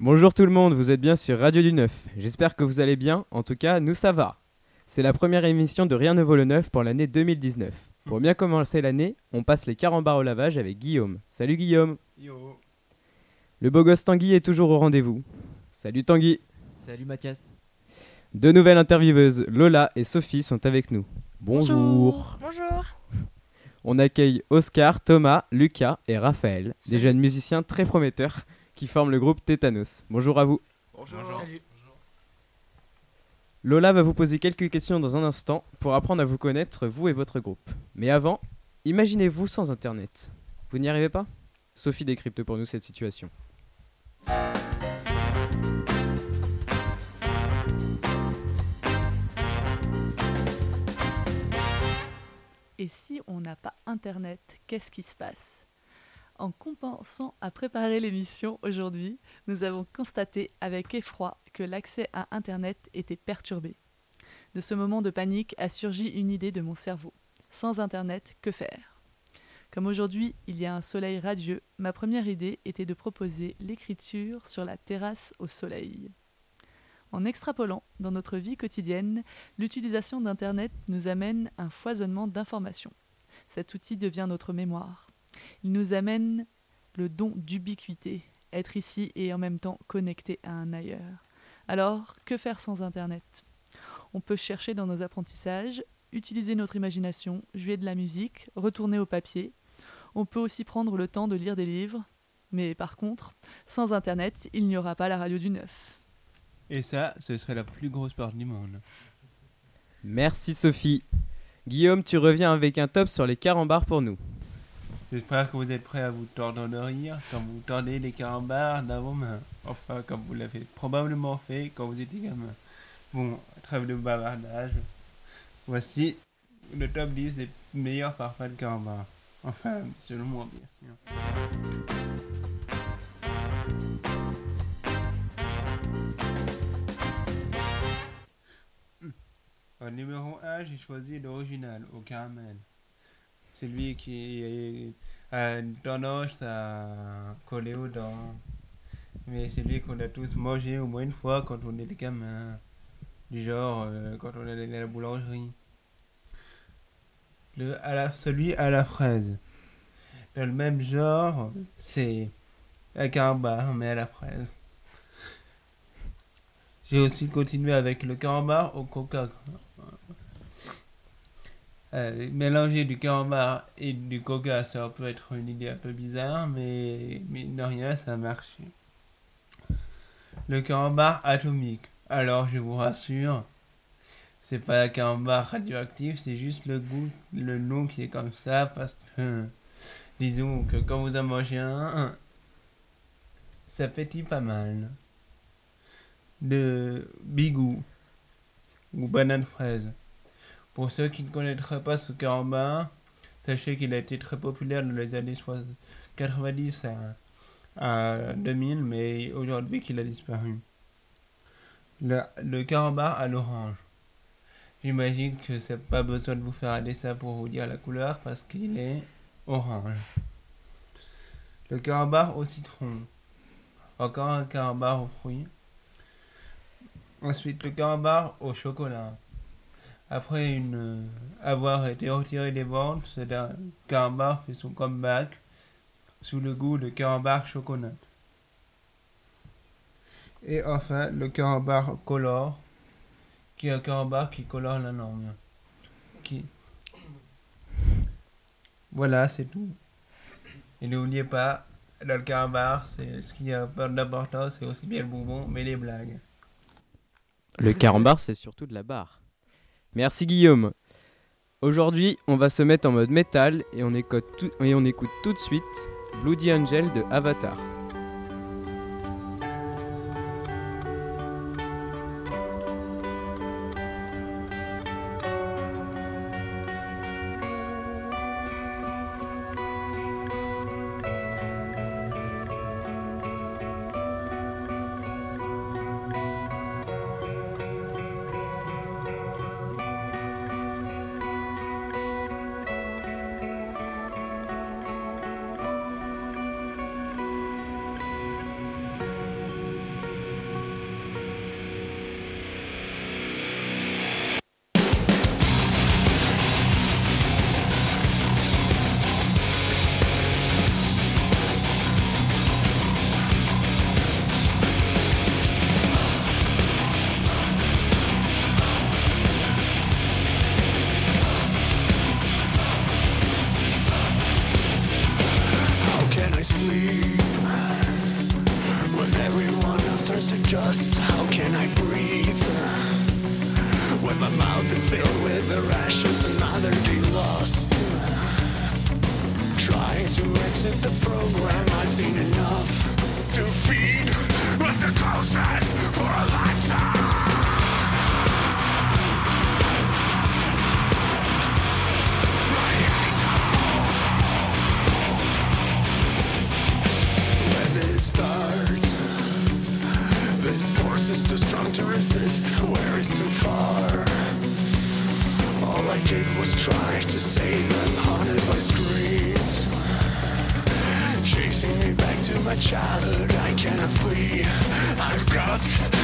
Bonjour tout le monde, vous êtes bien sur Radio du Neuf. J'espère que vous allez bien, en tout cas, nous ça va. C'est la première émission de Rien ne vaut le neuf pour l'année 2019. Pour bien commencer l'année, on passe les carambars au lavage avec Guillaume. Salut Guillaume Yo. Le beau gosse Tanguy est toujours au rendez-vous. Salut Tanguy Salut Mathias. Deux nouvelles intervieweuses, Lola et Sophie, sont avec nous. Bonjour. Bonjour. On accueille Oscar, Thomas, Lucas et Raphaël, des jeunes musiciens très prometteurs qui forment le groupe Tétanos. Bonjour à vous. Bonjour. Salut. Lola va vous poser quelques questions dans un instant pour apprendre à vous connaître, vous et votre groupe. Mais avant, imaginez-vous sans Internet. Vous n'y arrivez pas? Sophie décrypte pour nous cette situation. Et si on n'a pas Internet, qu'est-ce qui se passe? En compensant à préparer l'émission aujourd'hui, nous avons constaté avec effroi que l'accès à Internet était perturbé. De ce moment de panique a surgi une idée de mon cerveau. Sans Internet, que faire? Comme aujourd'hui il y a un soleil radieux, ma première idée était de proposer l'écriture sur la terrasse au soleil. En extrapolant dans notre vie quotidienne, l'utilisation d'Internet nous amène un foisonnement d'informations. Cet outil devient notre mémoire. Il nous amène le don d'ubiquité, être ici et en même temps connecté à un ailleurs. Alors, que faire sans Internet? On peut chercher dans nos apprentissages, utiliser notre imagination, jouer de la musique, retourner au papier. On peut aussi prendre le temps de lire des livres. Mais par contre, sans Internet, il n'y aura pas la radio du neuf. Et ça, ce serait la plus grosse part du monde. Merci Sophie. Guillaume, tu reviens avec un top sur les carambars pour nous. J'espère que vous êtes prêts à vous tordre de rire quand vous tordez les carambars dans vos mains. Enfin, comme vous l'avez probablement fait quand vous étiez gamin. Bon, trêve de bavardage. Voici le top 10 des meilleurs parfums de carambars. Enfin, selon moi, bien sûr. Numéro 1, j'ai choisi l'original au caramel. Celui qui a une tendance à coller aux dents. Mais celui qu'on a tous mangé au moins une fois quand on était gamin. Du genre euh, quand on allait à la boulangerie. Le, à la, celui à la fraise. Dans le même genre, c'est un carambar, mais à la fraise. J'ai aussi continué avec le carambar au coca. Euh, mélanger du carambar et du coca, ça peut être une idée un peu bizarre, mais mine de rien, ça a marché. Le carambar atomique. Alors, je vous rassure, c'est pas un carambar radioactif, c'est juste le goût, le nom qui est comme ça, parce que, disons que quand vous en mangez un, ça pétille pas mal. De bigou ou banane fraise. Pour ceux qui ne connaîtraient pas ce carambar, sachez qu'il a été très populaire dans les années 60 90 à, à 2000, mais aujourd'hui qu'il a disparu. Le, le à l'orange. J'imagine que c'est pas besoin de vous faire un dessin pour vous dire la couleur parce qu'il est orange. Le carambar au citron. Encore un carambar aux fruits. Ensuite, le carambar au chocolat. Après une, euh, avoir été retiré des ventes, ce da- carambar fait son comeback sous le goût de carambar chocolat. Et enfin, le carambar colore, qui est un carambar qui colore la langue. Voilà, c'est tout. Et n'oubliez pas, dans le carambar, c'est ce qui a pas d'importance, c'est aussi bien le bonbon, mais les blagues. Le carambar, c'est surtout de la barre. Merci Guillaume. Aujourd'hui, on va se mettre en mode métal et on écoute tout, de suite Bloody Angel de Avatar. Try to save them, haunted by screams. Chasing me back to my childhood, I cannot flee. I've got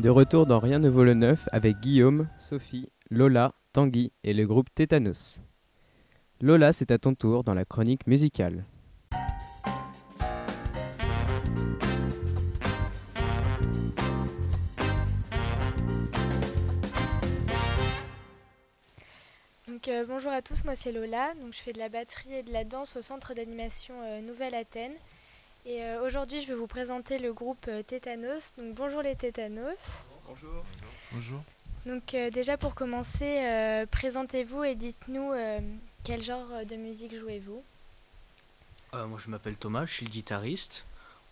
De retour dans Rien ne vaut le neuf avec Guillaume, Sophie, Lola, Tanguy et le groupe Tétanos. Lola, c'est à ton tour dans la chronique musicale. Donc, euh, bonjour à tous, moi c'est Lola, donc je fais de la batterie et de la danse au centre d'animation euh, Nouvelle Athènes. Et euh, aujourd'hui je vais vous présenter le groupe euh, Tétanos. Donc bonjour les Tétanos. Bonjour. Bonjour. Donc euh, déjà pour commencer, euh, présentez-vous et dites-nous euh, quel genre de musique jouez-vous Euh, moi je m'appelle Thomas, je suis le guitariste.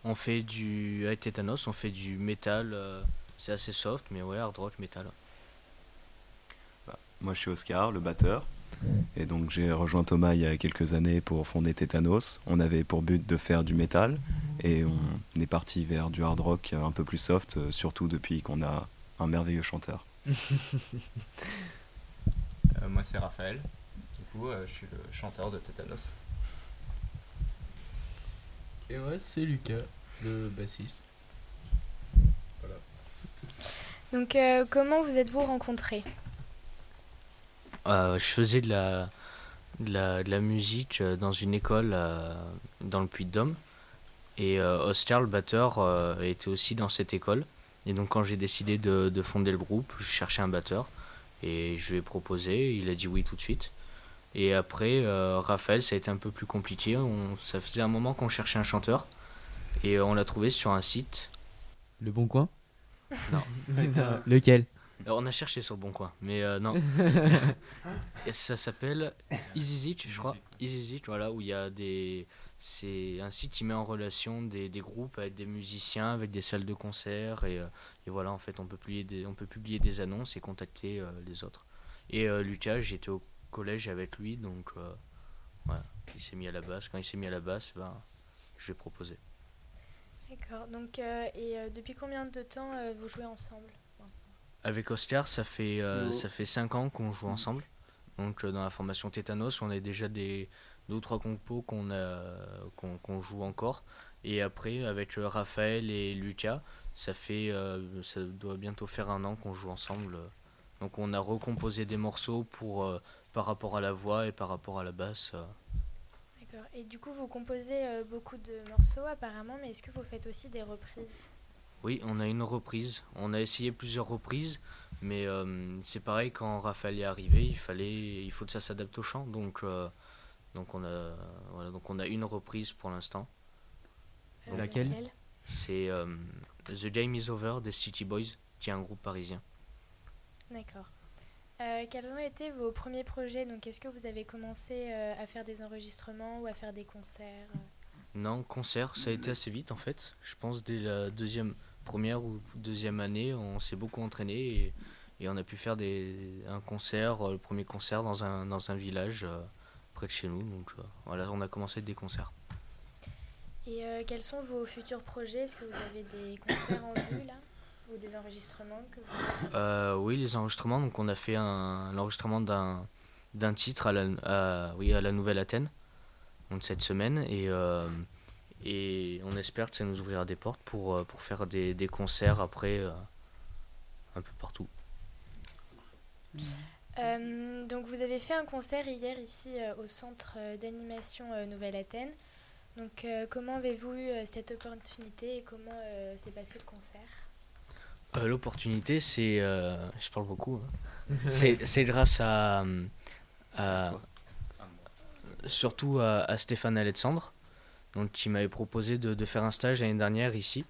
On fait du. Avec Tétanos, on fait du métal. euh, c'est assez soft, mais ouais, hard rock, métal. Moi, je suis Oscar, le batteur. Et donc, j'ai rejoint Thomas il y a quelques années pour fonder Tétanos. On avait pour but de faire du métal. Et on est parti vers du hard rock un peu plus soft, euh, surtout depuis qu'on a un merveilleux chanteur. Euh, moi c'est Raphaël, du coup euh, je suis le chanteur de Tétanos. Et moi, c'est Lucas, le bassiste. Donc, euh, comment vous êtes-vous rencontrés? Je faisais de la, de la, de la musique euh, dans une école euh, dans le Puy-de-Dôme. Et euh, Oscar, le batteur, euh, était aussi dans cette école. Et donc quand j'ai décidé de, de fonder le groupe, je cherchais un batteur. Et je lui ai proposé, il a dit oui tout de suite. Et après, euh, Raphaël, ça a été un peu plus compliqué. On, ça faisait un moment qu'on cherchait un chanteur. Et on l'a trouvé sur un site. Le bon coin? Non. Lequel? On a cherché sur bon coin, mais euh, non. Et ça s'appelle EasyZit, je crois. EasyZit, voilà, où il y a des. C'est un site qui met en relation des, des groupes avec des musiciens, avec des salles de concert. Et, euh, et voilà, en fait, on peut publier des, on peut publier des annonces et contacter euh, les autres. Et euh, Lucas, j'étais au collège avec lui, donc euh, voilà, il s'est mis à la basse. Quand il s'est mis à la basse, ben, je lui ai proposé. D'accord. Donc, euh, et euh, depuis combien de temps euh, vous jouez ensemble? Avec Oscar, ça fait, euh, ça fait 5 ans qu'on joue ensemble. Donc euh, dans la formation Tétanos, on a déjà des deux ou trois compos qu'on a qu'on joue encore. Et après, avec euh, Raphaël et Lucas, ça fait euh, ça doit bientôt faire un an qu'on joue ensemble. Donc on a recomposé des morceaux pour euh, par rapport à la voix et par rapport à la basse. D'accord. Et du coup, vous composez euh, beaucoup de morceaux apparemment, mais est-ce que vous faites aussi des reprises? Oui, on a une reprise. On a essayé plusieurs reprises, mais euh, c'est pareil quand Raphaël est arrivé, il fallait, il faut que ça s'adapte au chant. Donc, euh, donc on a, voilà, donc on a une reprise pour l'instant. Euh, Laquelle? C'est euh, The Game Is Over des City Boys, qui est un groupe parisien. D'accord. Euh, quels ont été vos premiers projets? Donc, est-ce que vous avez commencé euh, à faire des enregistrements ou à faire des concerts? Non, concert, ça a été assez vite en fait. Je pense dès la deuxième, première ou deuxième année, on s'est beaucoup entraîné et, et on a pu faire des, un concert, euh, le premier concert dans un, dans un village euh, près de chez nous. Donc euh, voilà, on a commencé des concerts. Et euh, quels sont vos futurs projets? Est-ce que vous avez des concerts en vue là? Ou des enregistrements que vous... Euh, oui, les enregistrements, donc on a fait un, l'enregistrement d'un, d'un titre à la, à- oui, à la Nouvelle Athènes donc cette semaine. Et, euh, et on espère que ça nous ouvrira des portes pour, euh, pour faire des, des concerts après euh, un peu partout. Euh, donc, vous avez fait un concert hier ici euh, au centre d'animation euh, Nouvelle-Athènes. Donc, euh, comment avez-vous eu cette opportunité et comment euh, s'est passé le concert? Euh, L'opportunité, c'est. euh, je parle beaucoup. hein. c'est c'est grâce à. à- surtout à, à Stéphane Alexandre, donc, qui m'avait proposé de, faire un stage l'année dernière ici.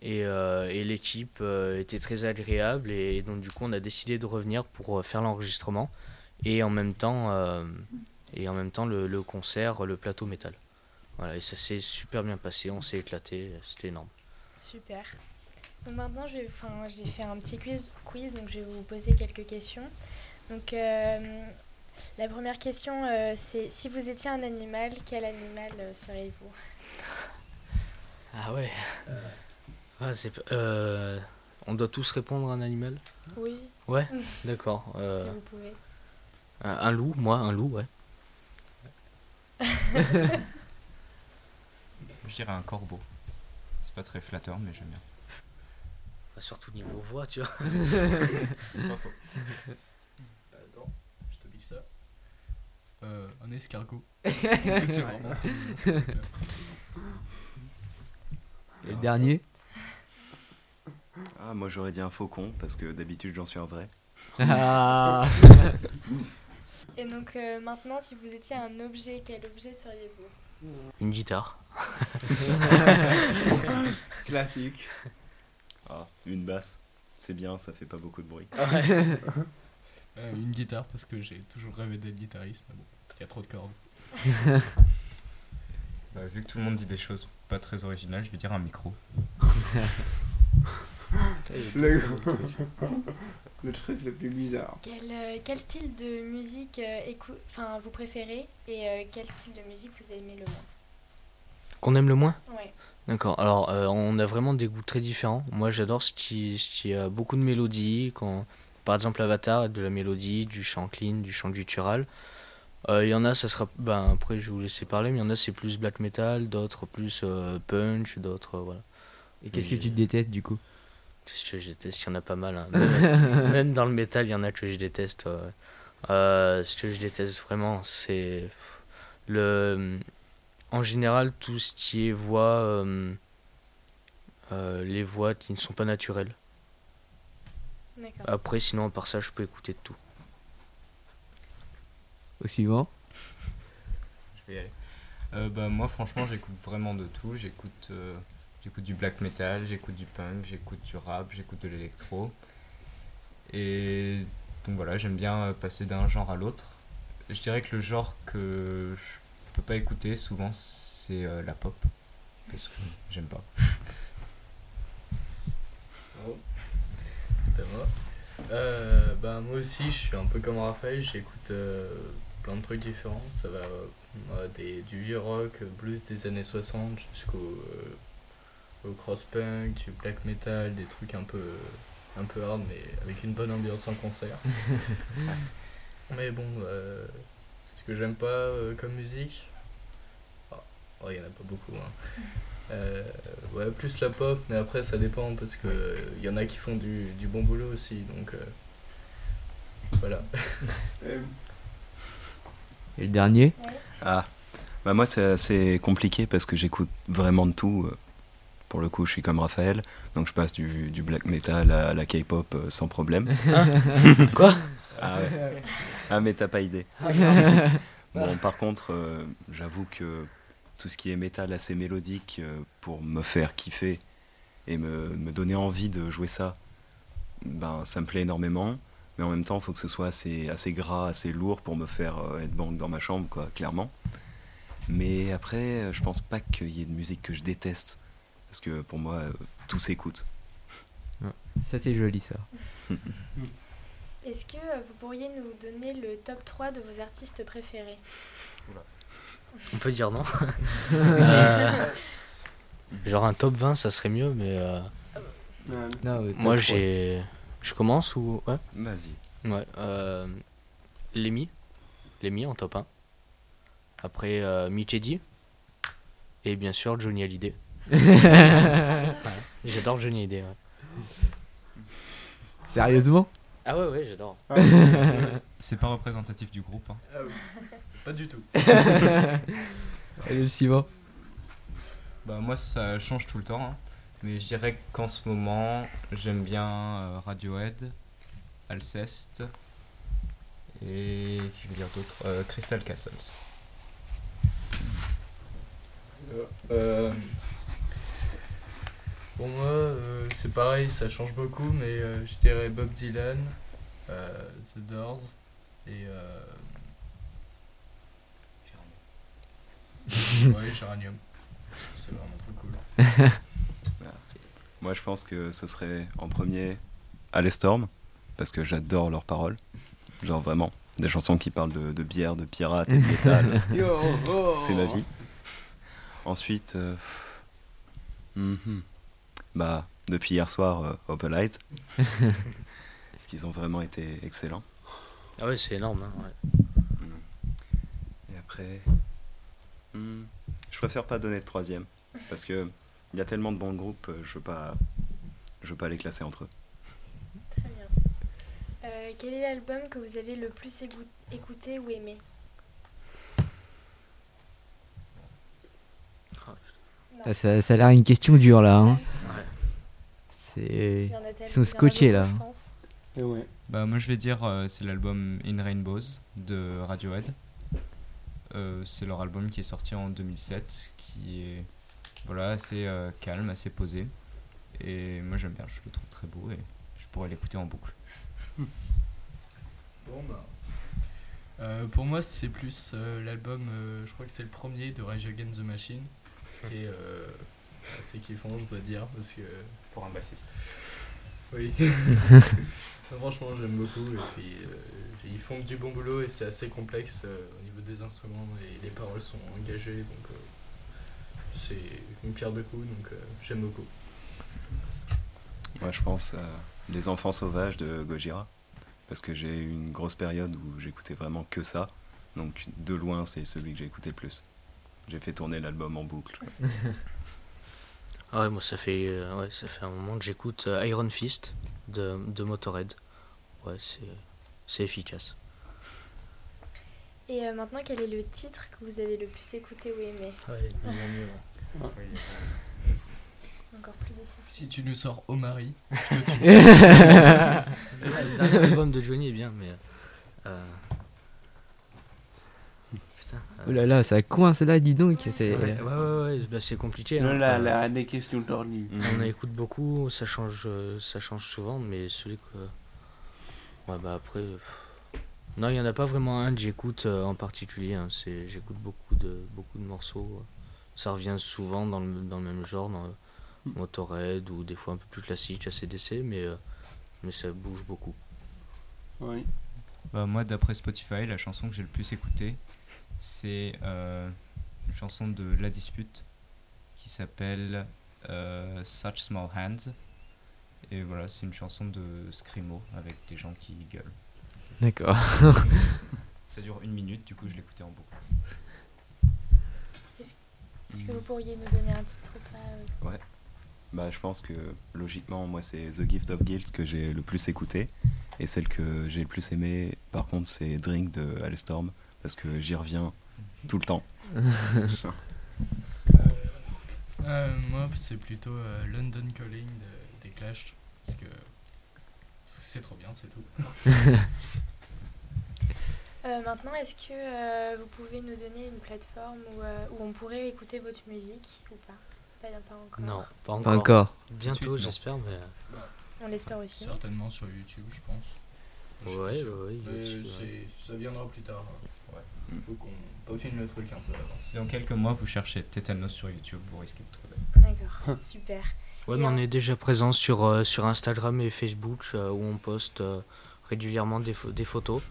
Et, euh, l'équipe euh, était très agréable. Et, donc, du coup, on a décidé de revenir pour euh, faire l'enregistrement. Et en même temps, et en même temps le, concert, le plateau métal. Voilà, et ça s'est super bien passé. On s'est éclaté. C'était énorme. Super. Donc maintenant, j'ai fait un petit quiz, quiz, donc je vais vous poser quelques questions. Donc, la première question, euh, c'est si vous étiez un animal, quel animal euh, seriez-vous? Ah ouais. Ah, c'est euh, on doit tous répondre à un animal? Oui, Ouais, d'accord. Euh, si vous pouvez. un, un loup, moi, un loup, ouais. Je dirais un corbeau. C'est pas très flatteur mais j'aime bien. Surtout niveau voix, tu vois. Pas faux. Ça. Euh, un escargot. Parce que c'est vraiment trop mignon, ce truc-là. Et le dernier Ah, moi, j'aurais dit un faucon, parce que d'habitude, j'en suis un vrai. Ah Et donc euh, maintenant, si vous étiez un objet, quel objet seriez-vous? Une guitare. Classique. Ah, une basse. C'est bien, ça fait pas beaucoup de bruit. Euh, une guitare parce que j'ai toujours rêvé d'être guitariste, mais bon, il y a trop de cordes. Bah, vu que tout le monde dit des choses pas très original, je vais dire un micro. Le... le truc le plus bizarre. Quel, euh, quel style de musique euh, écou- enfin, vous préférez et euh, quel style de musique vous aimez le moins? Qu'on aime le moins? Ouais. D'accord. Alors, euh, on a vraiment des goûts très différents. Moi, j'adore ce qui, ce qui a beaucoup de mélodies. Quand, par exemple, Avatar de la mélodie, du chant clean, du chant guttural. Euh, Il y en a, ça sera. Ben, après, je vais vous laisser parler, mais il y en a, c'est plus black metal, d'autres plus euh, punch, d'autres. euh, voilà. Et qu'est-ce que tu détestes du coup? Qu'est-ce que je déteste? Il y en a pas mal. hein. Même, même dans le métal, il y en a que je déteste. Euh, ce que je déteste vraiment, c'est le. En général, tout ce qui est voix. les voix qui ne sont pas naturelles. Après, sinon, à part ça, je peux écouter de tout. Au suivant Je vais y aller. Euh, bah, moi, franchement, j'écoute vraiment de tout. J'écoute euh, j'écoute du black metal, j'écoute du punk, j'écoute du rap, j'écoute de l'électro. Et donc voilà, j'aime bien euh, passer d'un genre à l'autre. Je dirais que le genre que je peux pas écouter souvent, c'est euh, la pop. Parce que j'aime pas. Euh, bah, moi aussi, je suis un peu comme Raphaël, j'écoute euh, plein de trucs différents. Ça va euh, des, du vieux rock, blues des années 60 jusqu'au au cross-punk, du black metal, des trucs un peu, un peu hard mais avec une bonne ambiance en concert. mais bon, ce que j'aime pas comme musique, oh, oh, il y en a pas beaucoup. Hein. Euh, ouais, plus la pop, mais après ça dépend parce que il y en a qui font du, du bon boulot aussi, donc euh, voilà. Et le dernier? Ah, bah moi c'est assez compliqué parce que j'écoute vraiment de tout. euh. Pour le coup, je suis comme Raphaël, donc je passe du, du black metal à la K-pop euh, sans problème. Quoi? Ah ouais. Ah mais t'as pas idée. Bon, par contre, euh, j'avoue que tout ce qui est métal assez mélodique euh, pour me faire kiffer et me, me donner envie de jouer ça, ben ça me plaît énormément. Mais en même temps, il faut que ce soit assez, assez gras, assez lourd pour me faire euh, être banque dans ma chambre, quoi, clairement. Mais après, euh, je pense pas qu'il y ait de musique que je déteste. Parce que pour moi, euh, tout s'écoute. Ça c'est joli ça. Est-ce que vous pourriez nous donner le top 3 de vos artistes préférés? On peut dire non Euh, Genre un top 20, ça serait mieux, mais. euh, Non, euh, moi, j'ai. Je commence ou. Ouais? Vas-y. Ouais. Euh, Lemmy. Lemmy en top 1. Après, euh, Eddy. Et bien sûr, Johnny Hallyday. Ouais. J'adore Johnny Hallyday. ouais. Sérieusement? Ah ouais, ouais, j'adore. C'est pas représentatif du groupe. hein. Pas du tout. Et le suivant Bah moi ça change tout le temps, hein. mais je dirais qu'en ce moment j'aime bien euh, Radiohead, Alceste et qui veut dire d'autres Euh, Crystal Castles. Euh, pour moi, euh, c'est pareil, ça change beaucoup, mais euh, je dirais Bob Dylan, euh, The Doors et. Euh... ouais, Géranium. C'est vraiment trop cool. Moi, je pense que ce serait en premier Alestorm, parce que j'adore leurs paroles. Genre vraiment, des chansons qui parlent de, de bière, de pirates et de métal. C'est ma vie. Ensuite, euh, mhm. bah, depuis hier soir, euh, Opalite. parce qu'ils ont vraiment été excellents. Ah ouais, c'est énorme. hein, ouais. Et après, hmm, je préfère pas donner de troisième, parce que il y a tellement de bons groupes, euh, je veux pas, je veux pas les classer entre eux. Très bien. Euh, quel est l'album que vous avez le plus écouté ou aimé? Ah, ça, ça a l'air une question dure là. Hein. Ouais. Ils sont scotchés, là. Et ouais. Bah moi je vais dire euh, c'est l'album In Rainbows de Radiohead. Euh, c'est leur album qui est sorti en 2007 qui est voilà assez euh, calme, assez posé et moi j'aime bien, je le trouve très beau et je pourrais l'écouter en boucle. Bon, bah. euh, pour moi, c'est plus euh, l'album, euh, je crois que c'est le premier de Rage Against the Machine. Et euh, assez kiffant, je dois dire, parce que. Pour un bassiste. Oui. Franchement, j'aime beaucoup. Et puis, euh, ils font du bon boulot et c'est assez complexe euh, au niveau des instruments et les paroles sont engagées. Donc, euh, c'est une pierre de coups, donc euh, j'aime beaucoup. Moi, je pense à Les Enfants Sauvages de Gojira. Parce que j'ai eu une grosse période où j'écoutais vraiment que ça. Donc, de loin, c'est celui que j'ai écouté le plus. J'ai fait tourner l'album en boucle. Ah ouais, moi ça fait, euh, ouais, ça fait un moment que j'écoute euh, Iron Fist de, de Motorhead. Ouais, c'est, c'est efficace. Et euh, maintenant, quel est le titre que vous avez le plus écouté ou aimé? Ouais, bien mieux. Encore plus difficile. Si tu nous sors au mari, le dernier album de Johnny est bien, mais. euh, Putain. euh, Oh là là, ça coince là, dis donc. c'est- Ouais, ouais, ouais, ouais, bah, c'est compliqué. hein. Euh, elle a des questions tordues. On en écoute beaucoup, ça change, ça change souvent, mais celui que. Ouais, bah après. Non, il n'y en a pas vraiment un que j'écoute euh, en particulier. hein, c'est- J'écoute beaucoup de, beaucoup de morceaux. Ça revient souvent dans le, dans le même genre, dans euh, Motorhead ou des fois un peu plus classique, ACDC, mais, euh, mais ça bouge beaucoup. Oui. Bah, moi, d'après Spotify, la chanson que j'ai le plus écoutée, c'est euh, une chanson de La Dispute qui s'appelle euh, Such Small Hands. Et voilà, c'est une chanson de Screamo avec des gens qui gueulent. D'accord. Ça dure une minute, du coup, je l'écoutais en boucle. Est-ce que vous pourriez nous donner un titre pas euh, Bah, je pense que logiquement, moi, c'est The Gift of Guilt que j'ai le plus écouté. Et celle que j'ai le plus aimée, par contre, c'est Drink de Alestorm. Parce que j'y reviens tout le temps. Euh, moi, c'est plutôt euh, London Calling de- des Clash. Parce que c'est trop bien, c'est tout. Euh, maintenant, est-ce que euh, vous pouvez nous donner une plateforme où, euh, où on pourrait écouter votre musique ou pas? Pas, pas encore. Non, pas encore. Pas encore. Bientôt, j'espère, mais. On l'espère aussi. Certainement sur YouTube, je pense. Je Ouais, pas ouais, YouTube, ça viendra plus tard. hein. Ouais. Faut qu'on peaufine le truc un peu avant. Si dans quelques mois vous cherchez Tétanos sur YouTube, vous risquez de trouver. D'accord, super. Ouais, mais on en- est déjà présent sur, euh, sur Instagram et Facebook euh, où on poste euh, régulièrement des photos.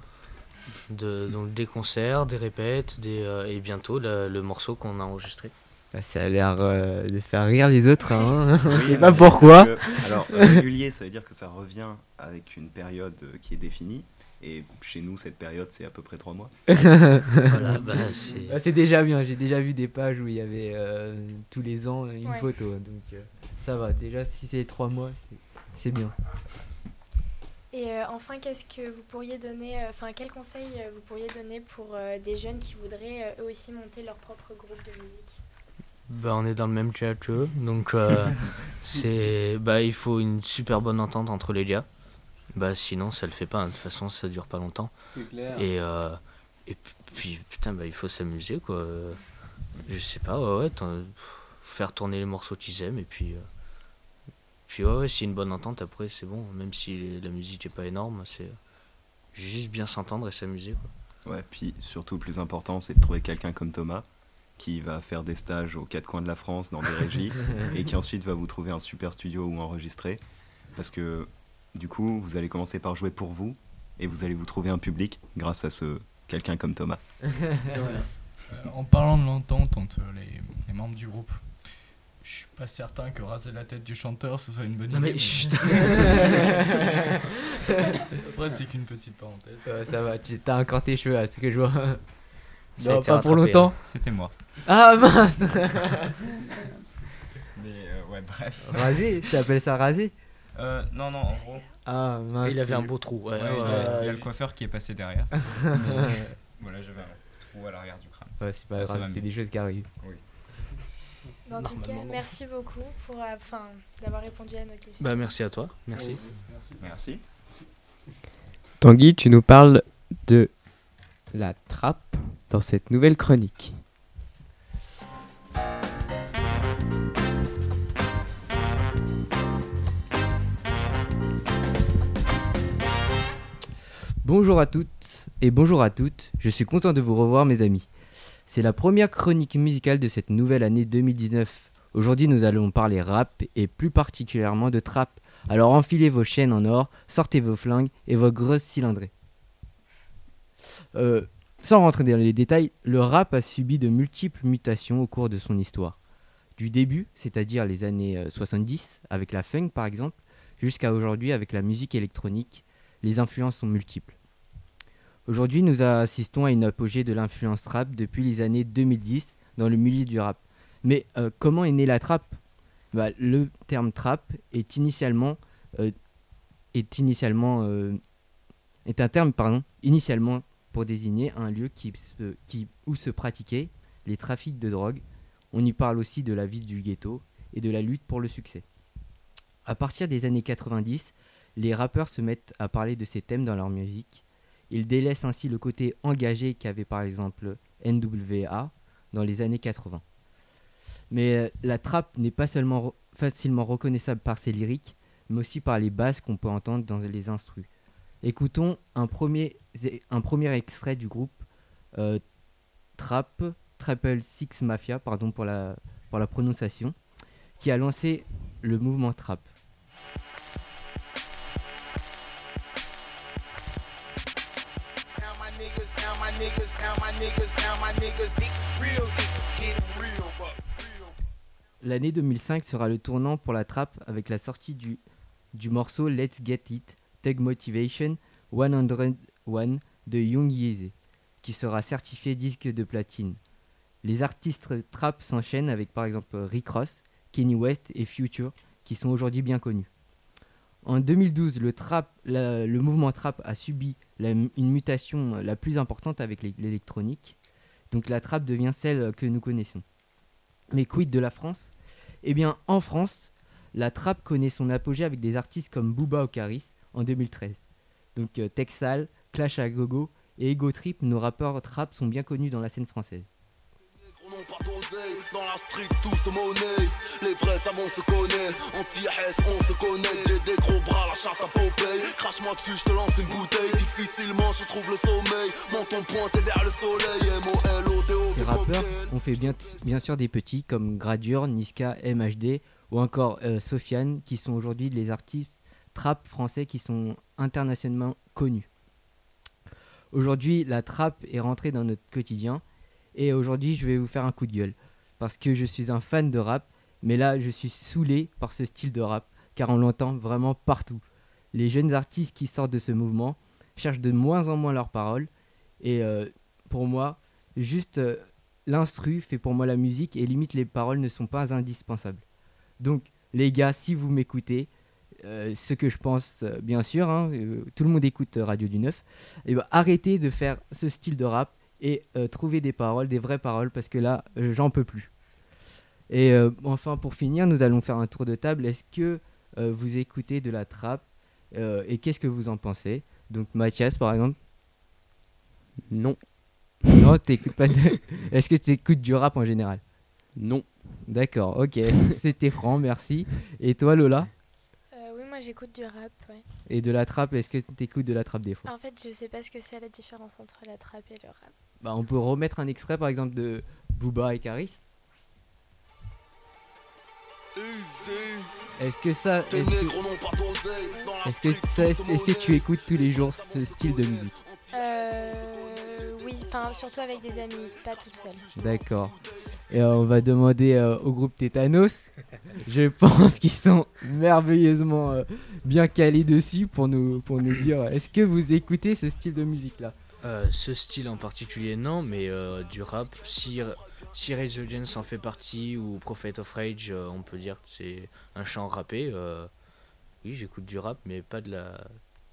De, donc des concerts, des répètes, des, euh, et bientôt le, le morceau qu'on a enregistré. Bah, ça a l'air euh, de faire rire les autres. Hein. On Oui, sait euh, pas pourquoi. que- alors, régulier, ça veut dire que ça revient avec une période euh, qui est définie. Et chez nous, cette période, c'est à peu près trois mois. Voilà, bah, c'est- Ah, c'est déjà bien, j'ai déjà vu des pages où il y avait euh, tous les ans une Ouais. photo. Donc euh, ça va, déjà si c'est trois mois, c'est- c'est bien. Et euh, enfin, qu'est-ce que vous pourriez donner, euh, enfin, quel conseil euh, vous pourriez donner pour euh, des jeunes qui voudraient euh, eux aussi monter leur propre groupe de musique? Bah, on est dans le même cas qu'eux, donc euh, c'est bah, il faut une super bonne entente entre les gars. Bah, sinon, ça le fait pas. hein. De toute façon, ça dure pas longtemps. C'est clair. Et, euh, et puis, putain, bah, il faut s'amuser, quoi. Je sais pas, ouais, ouais, faire tourner les morceaux qu'ils aiment, et puis, euh, puis ouais, ouais, c'est une bonne entente, après, c'est bon. Même si la musique est pas énorme, c'est juste bien s'entendre et s'amuser, quoi. Ouais, puis surtout, le plus important, c'est de trouver quelqu'un comme Thomas qui va faire des stages aux quatre coins de la France dans des régies et qui ensuite va vous trouver un super studio où enregistrer. Parce que du coup, vous allez commencer par jouer pour vous et vous allez vous trouver un public grâce à ce quelqu'un comme Thomas. Euh, en parlant de l'entente entre les, les membres du groupe, je suis pas certain que raser la tête du chanteur ce soit une bonne Non, idée. mais chut. Après, c'est qu'une petite parenthèse. Ça, va, ça va, tu t'as encore tes cheveux, c'est ce que je vois. Ça a Non, pas pour longtemps. C'était moi. Ah mince Mais euh, ouais, bref. Rasé Tu appelles ça rasé Euh, non, non, en gros. Ah mince. Il avait un beau trou, ouais. ouais, ouais, il y a- ouais. il y, a le coiffeur qui est passé derrière. Mais, voilà, j'avais un trou à l'arrière du crâne. Ouais, c'est pas grave, c'est des choses qui arrivent. Mais En tout cas, merci beaucoup pour, euh, d'avoir répondu à nos questions. Bah, merci à toi, merci. Merci. Merci. Tanguy, tu nous parles de la trappe dans cette nouvelle chronique. Bonjour à toutes et bonjour à toutes, je suis content de vous revoir mes amis. C'est la première chronique musicale de cette nouvelle année 2019. Aujourd'hui, nous allons parler rap et plus particulièrement de trap. Alors enfilez vos chaînes en or, sortez vos flingues et vos grosses cylindrées. Euh, sans rentrer dans les détails, le rap a subi de multiples mutations au cours de son histoire. Du début, c'est-à-dire les années euh, 70, avec la funk par exemple, jusqu'à aujourd'hui avec la musique électronique, les influences sont multiples. Aujourd'hui, nous assistons à une apogée de l'influence rap depuis les années 2010 dans le milieu du rap. Mais euh, comment est née la trap? Bah, Le terme trap est initialement, euh, euh, est un terme pardon, initialement pour désigner un lieu qui, qui- où se pratiquaient les trafics de drogue. On y parle aussi de la vie du ghetto et de la lutte pour le succès. À partir des années 90, les rappeurs se mettent à parler de ces thèmes dans leur musique. Ils délaissent ainsi le côté engagé qu'avait par exemple NWA dans les années 80. Mais euh, la trappe n'est pas seulement facilement reconnaissable par ses lyriques, mais aussi par les basses qu'on peut entendre dans les instrus. Écoutons un premier, un premier extrait du groupe euh, Trap, Triple Six Mafia, pardon pour la, pour la prononciation, qui a lancé le mouvement trap. L'année 2005 sera le tournant pour la trappe avec la sortie du, morceau Let's Get It, Tug Motivation 101 de Young Yeezy, qui sera certifié disque de platine. Les artistes trap s'enchaînent avec par exemple Rick Ross, Kenny West et Future, qui sont aujourd'hui bien connus. En 2012, le, trap, le mouvement trap a subi une mutation la plus importante avec l'é- l'électronique. Donc la trap devient celle que nous connaissons. Mais quid de la France? Eh bien, en France, la trap connaît son apogée avec des artistes comme Booba Ocaris en 2013. Donc euh, Texal, Clash à Gogo et Ego Trip, nos rappeurs trap sont bien connus dans la scène française. Les. Crache-moi dessus, je te lance une bouteille. Difficilement je trouve le sommeil. Le soleil. Ces rappeurs ont fait bien, sûr des petits comme Gradure, Niska, MHD ou encore euh, Sofiane qui sont aujourd'hui les artistes trap français qui sont internationalement connus. Aujourd'hui, la trap est rentrée dans notre quotidien et aujourd'hui, je vais vous faire un coup de gueule parce que je suis un fan de rap, mais là, je suis saoulé par ce style de rap car on l'entend vraiment partout. Les jeunes artistes qui sortent de ce mouvement cherchent de moins en moins leurs paroles et euh, pour moi, juste euh, l'instru fait pour moi la musique et limite les paroles ne sont pas indispensables. Donc les gars, si vous m'écoutez, euh, ce que je pense bien sûr, hein, tout le monde écoute Radio du Neuf, et ben arrêtez de faire ce style de rap et trouvez des paroles, des vraies paroles parce que là j'en peux plus. Et euh, enfin pour finir, nous allons faire un tour de table. Est-ce que euh, vous écoutez de la trap euh, et qu'est-ce que vous en pensez? Donc Mathias par exemple? Non. Non, t'écoutes pas de... Est-ce que tu écoutes du rap en général? Non. D'accord, ok. C'était franc, merci. Et toi Lola? Euh, oui, moi j'écoute du rap, ouais. Et de la trappe, est-ce que tu écoutes de la trappe des fois? En fait, je sais pas ce que c'est la différence entre la trap et le rap. Bah on peut remettre un extrait par exemple de Booba et Caris. Est-ce que ça... Est-ce que, est-ce que, ça- est-ce tu écoutes tous les jours ce style de musique Euh, oui, enfin surtout avec des amis, pas toute seule. D'accord. Et euh, on va demander euh, au groupe Tétanos. Je pense qu'ils sont merveilleusement euh, bien calés dessus pour nous, pour nous dire est-ce que vous écoutez ce style de musique là Euh, ce style en particulier, non, mais euh, du rap, si, si Rage Against en fait partie ou Prophet of Rage, euh, on peut dire que c'est un chant rappé. euh, oui, j'écoute du rap, mais pas de la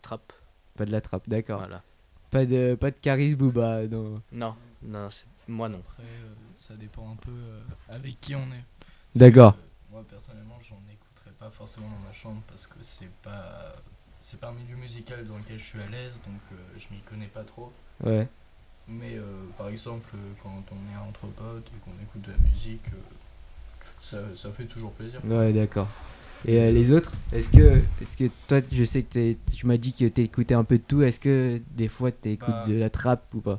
trap. Pas de la trappe, d'accord. Voilà. Pas de pas de Caris Booba. non. Non, non, moi non. Après, euh, ça dépend un peu euh, avec qui on est. D'accord. euh, moi, personnellement, j'en écouterai pas forcément dans ma chambre parce que c'est pas. C'est pas un milieu musical dans lequel je suis à l'aise, donc euh, je m'y connais pas trop. Ouais. Mais euh, par exemple, quand on est entre potes et qu'on écoute de la musique, euh, ça, ça fait toujours plaisir. Ouais, d'accord. Et euh, les autres Est-ce que, est que toi, je sais que t'es- tu m'as dit que t'écoutais un peu de tout. Est-ce que des fois t'écoutes Bah. de la trappe ou pas?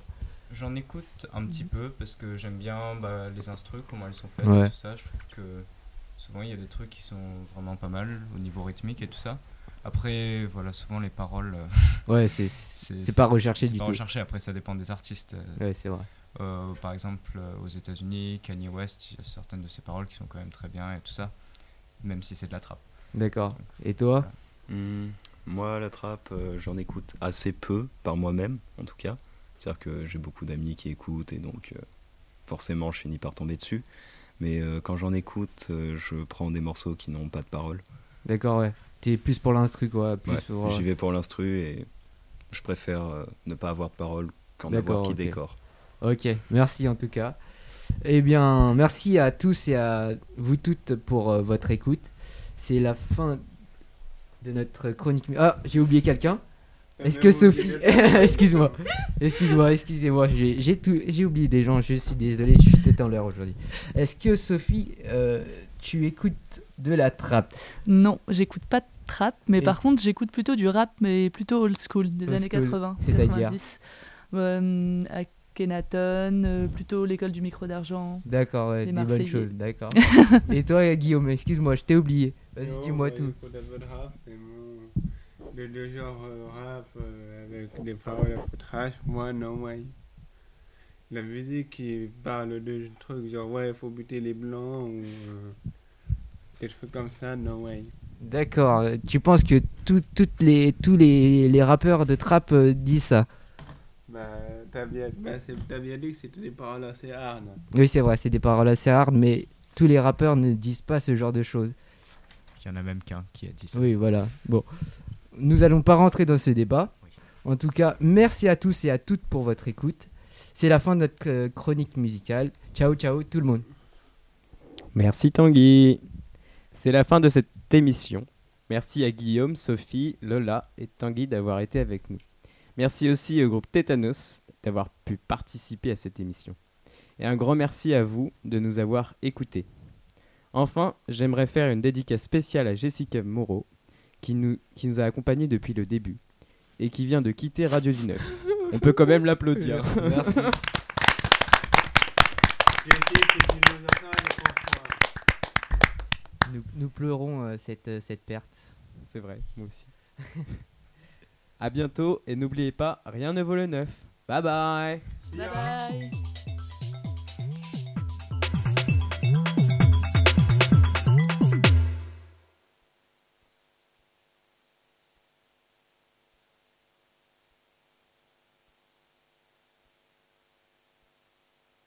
J'en écoute un petit peu parce que j'aime bien bah, les instrus, comment elles sont faites Ouais. et tout ça. Je trouve que souvent il y a des trucs qui sont vraiment pas mal au niveau rythmique et tout ça. Après, voilà, souvent les paroles. euh, Ouais, c'est c'est pas recherché c'est du pas tout. recherché. Après, ça dépend des artistes. euh, Ouais, c'est vrai. euh, par exemple, aux États-Unis, Kanye West, il y a certaines de ses paroles qui sont quand même très bien et tout ça, même si c'est de la trappe. D'accord. Et toi Hmm, moi, la trappe, euh, j'en écoute assez peu par moi-même, en tout cas. C'est-à-dire que j'ai beaucoup d'amis qui écoutent et donc euh, forcément, je finis par tomber dessus. Mais euh, quand j'en écoute, euh, je prends des morceaux qui n'ont pas de paroles. D'accord, ouais. T'es plus pour l'instru, quoi. Plus Ouais, pour, euh, J'y vais pour l'instru et je préfère euh, ne pas avoir de paroles qu'en avoir qui ok. décore. Ok, merci en tout cas. Eh bien, merci à tous et à vous toutes pour euh, votre écoute. C'est la fin de notre chronique. Ah, j'ai oublié quelqu'un. Est-ce que Sophie. Excuse-moi. Excuse-moi, excusez-moi. J'ai tout... j'ai oublié des gens. Je suis désolé, je suis tête en l'air aujourd'hui. Est-ce que Sophie, euh, tu écoutes de la trappe Non, j'écoute pas de trap, mais Et- par contre, j'écoute plutôt du rap, mais plutôt old school, des Old années school, 80. c'est-à-dire 90. Euh, Akhenaton, euh, plutôt l'école du micro d'argent. D'accord, ouais, des bonnes choses, d'accord. et toi, Guillaume, excuse-moi, je t'ai oublié. Vas-y, dis-moi bah, tout. Il faut d'abord de rap, le, le euh, rap euh, avec des paroles un peu trash, moi non, ouais. La musique qui parle de trucs genre ouais, il faut buter les blancs ou euh, des comme ça, non, ouais. D'accord. Tu penses que tout- toutes les, tous les, les rappeurs de trap euh, disent ça? Bah, t'as bien, bah, c'est- t'as bien dit que c'était des paroles assez hard. Oui, c'est vrai, c'est des paroles assez hard, mais tous les rappeurs ne disent pas ce genre de choses. Il y en a même qu'un qui a dit ça. Oui, voilà. Bon, nous allons pas rentrer dans ce débat. En tout cas, merci à tous et à toutes pour votre écoute. C'est la fin de notre euh, chronique musicale. Ciao, ciao tout le monde. Merci Tanguy. C'est la fin de cette émission. Merci à Guillaume, Sophie, Lola et Tanguy d'avoir été avec nous. Merci aussi au groupe Tétanos d'avoir pu participer à cette émission. Et un grand merci à vous de nous avoir écoutés. Enfin, j'aimerais faire une dédicace spéciale à Jessica Moreau, qui nous, a accompagnés depuis le début et qui vient de quitter Radio du Neuf. On peut quand même l'applaudir. Nous, nous pleurons euh, cette, euh, cette perte. C'est vrai, moi aussi. à bientôt et n'oubliez pas, rien ne vaut le neuf. Bye bye Bye bye